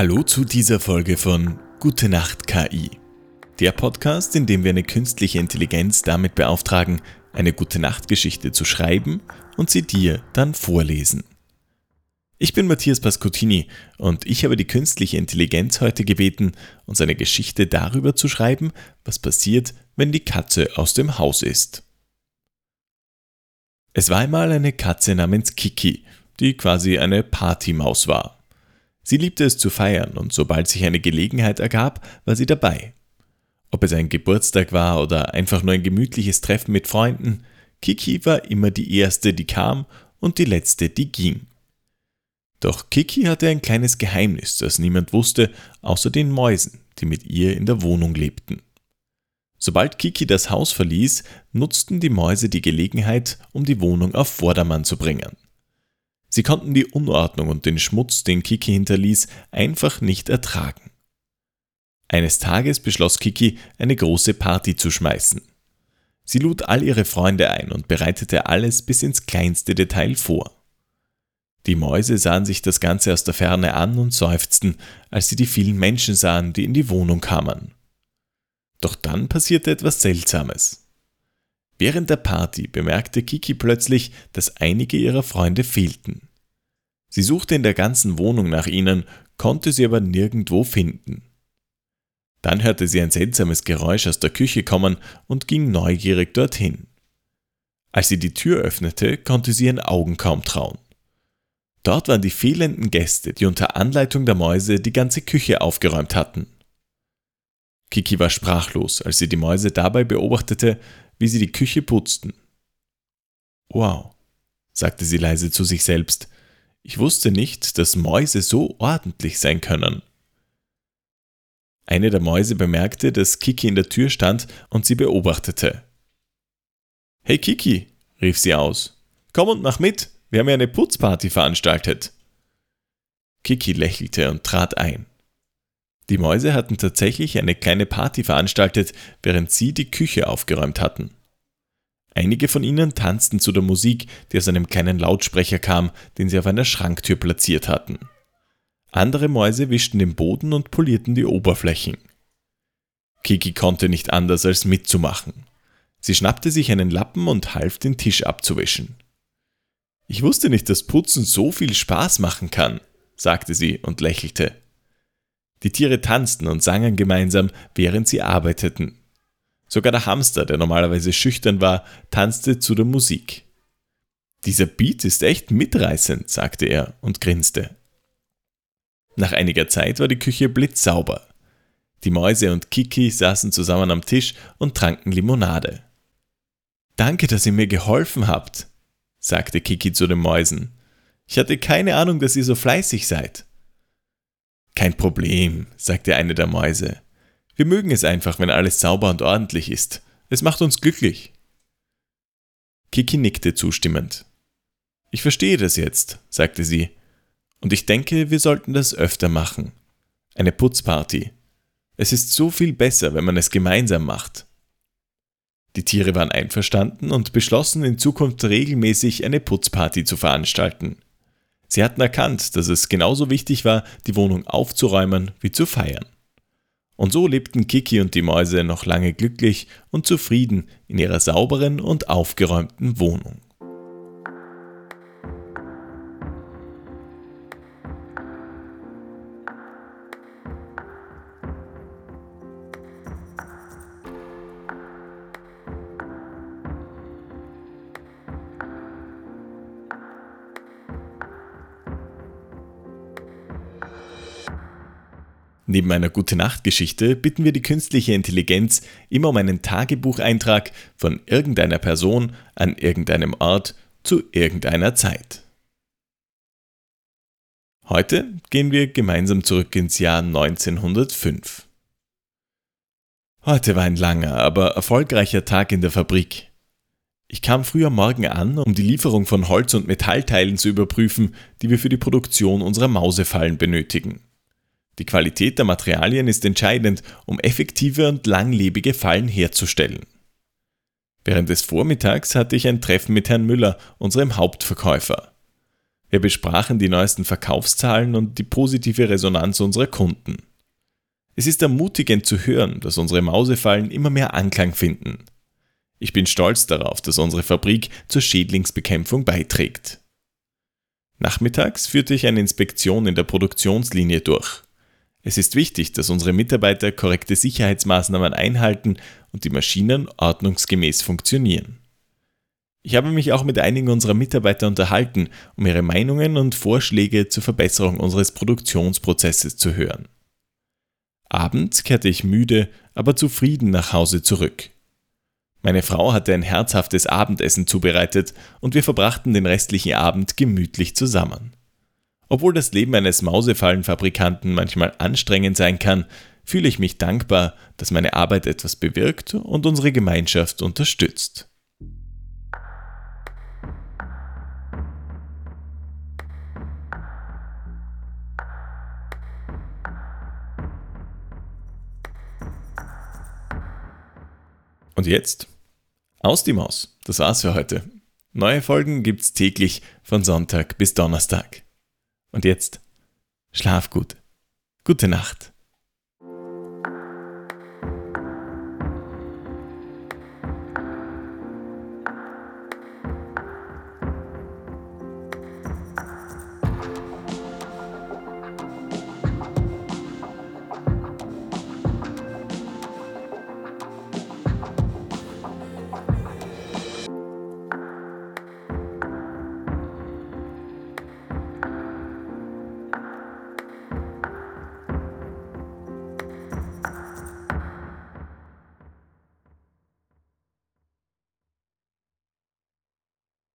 Hallo zu dieser Folge von Gute Nacht KI. Der Podcast, in dem wir eine künstliche Intelligenz damit beauftragen, eine Gute Nacht Geschichte zu schreiben und sie dir dann vorlesen. Ich bin Matthias Pascotini und ich habe die künstliche Intelligenz heute gebeten, uns eine Geschichte darüber zu schreiben, was passiert, wenn die Katze aus dem Haus ist. Es war einmal eine Katze namens Kiki, die quasi eine Partymaus war. Sie liebte es zu feiern und sobald sich eine Gelegenheit ergab, war sie dabei. Ob es ein Geburtstag war oder einfach nur ein gemütliches Treffen mit Freunden, Kiki war immer die erste, die kam und die letzte, die ging. Doch Kiki hatte ein kleines Geheimnis, das niemand wusste, außer den Mäusen, die mit ihr in der Wohnung lebten. Sobald Kiki das Haus verließ, nutzten die Mäuse die Gelegenheit, um die Wohnung auf Vordermann zu bringen. Sie konnten die Unordnung und den Schmutz, den Kiki hinterließ, einfach nicht ertragen. Eines Tages beschloss Kiki, eine große Party zu schmeißen. Sie lud all ihre Freunde ein und bereitete alles bis ins kleinste Detail vor. Die Mäuse sahen sich das Ganze aus der Ferne an und seufzten, als sie die vielen Menschen sahen, die in die Wohnung kamen. Doch dann passierte etwas Seltsames. Während der Party bemerkte Kiki plötzlich, dass einige ihrer Freunde fehlten. Sie suchte in der ganzen Wohnung nach ihnen, konnte sie aber nirgendwo finden. Dann hörte sie ein seltsames Geräusch aus der Küche kommen und ging neugierig dorthin. Als sie die Tür öffnete, konnte sie ihren Augen kaum trauen. Dort waren die fehlenden Gäste, die unter Anleitung der Mäuse die ganze Küche aufgeräumt hatten. Kiki war sprachlos, als sie die Mäuse dabei beobachtete, wie sie die Küche putzten. Wow, sagte sie leise zu sich selbst, ich wusste nicht, dass Mäuse so ordentlich sein können. Eine der Mäuse bemerkte, dass Kiki in der Tür stand und sie beobachtete. Hey Kiki, rief sie aus, komm und mach mit, wir haben ja eine Putzparty veranstaltet. Kiki lächelte und trat ein. Die Mäuse hatten tatsächlich eine kleine Party veranstaltet, während sie die Küche aufgeräumt hatten. Einige von ihnen tanzten zu der Musik, die aus einem kleinen Lautsprecher kam, den sie auf einer Schranktür platziert hatten. Andere Mäuse wischten den Boden und polierten die Oberflächen. Kiki konnte nicht anders als mitzumachen. Sie schnappte sich einen Lappen und half, den Tisch abzuwischen. Ich wusste nicht, dass Putzen so viel Spaß machen kann, sagte sie und lächelte. Die Tiere tanzten und sangen gemeinsam, während sie arbeiteten. Sogar der Hamster, der normalerweise schüchtern war, tanzte zu der Musik. Dieser Beat ist echt mitreißend, sagte er und grinste. Nach einiger Zeit war die Küche blitzsauber. Die Mäuse und Kiki saßen zusammen am Tisch und tranken Limonade. Danke, dass ihr mir geholfen habt, sagte Kiki zu den Mäusen. Ich hatte keine Ahnung, dass ihr so fleißig seid. Kein Problem, sagte eine der Mäuse. Wir mögen es einfach, wenn alles sauber und ordentlich ist. Es macht uns glücklich. Kiki nickte zustimmend. Ich verstehe das jetzt, sagte sie. Und ich denke, wir sollten das öfter machen. Eine Putzparty. Es ist so viel besser, wenn man es gemeinsam macht. Die Tiere waren einverstanden und beschlossen, in Zukunft regelmäßig eine Putzparty zu veranstalten. Sie hatten erkannt, dass es genauso wichtig war, die Wohnung aufzuräumen wie zu feiern. Und so lebten Kiki und die Mäuse noch lange glücklich und zufrieden in ihrer sauberen und aufgeräumten Wohnung. Neben einer Gute-Nacht-Geschichte bitten wir die künstliche Intelligenz immer um einen Tagebucheintrag von irgendeiner Person an irgendeinem Ort zu irgendeiner Zeit. Heute gehen wir gemeinsam zurück ins Jahr 1905. Heute war ein langer, aber erfolgreicher Tag in der Fabrik. Ich kam früh am Morgen an, um die Lieferung von Holz- und Metallteilen zu überprüfen, die wir für die Produktion unserer Mausefallen benötigen. Die Qualität der Materialien ist entscheidend, um effektive und langlebige Fallen herzustellen. Während des Vormittags hatte ich ein Treffen mit Herrn Müller, unserem Hauptverkäufer. Wir besprachen die neuesten Verkaufszahlen und die positive Resonanz unserer Kunden. Es ist ermutigend zu hören, dass unsere Mausefallen immer mehr Anklang finden. Ich bin stolz darauf, dass unsere Fabrik zur Schädlingsbekämpfung beiträgt. Nachmittags führte ich eine Inspektion in der Produktionslinie durch. Es ist wichtig, dass unsere Mitarbeiter korrekte Sicherheitsmaßnahmen einhalten und die Maschinen ordnungsgemäß funktionieren. Ich habe mich auch mit einigen unserer Mitarbeiter unterhalten, um ihre Meinungen und Vorschläge zur Verbesserung unseres Produktionsprozesses zu hören. Abends kehrte ich müde, aber zufrieden nach Hause zurück. Meine Frau hatte ein herzhaftes Abendessen zubereitet und wir verbrachten den restlichen Abend gemütlich zusammen. Obwohl das Leben eines Mausefallenfabrikanten manchmal anstrengend sein kann, fühle ich mich dankbar, dass meine Arbeit etwas bewirkt und unsere Gemeinschaft unterstützt. Und jetzt? Aus die Maus. Das war's für heute. Neue Folgen gibt's täglich von Sonntag bis Donnerstag. Und jetzt? Schlaf gut. Gute Nacht.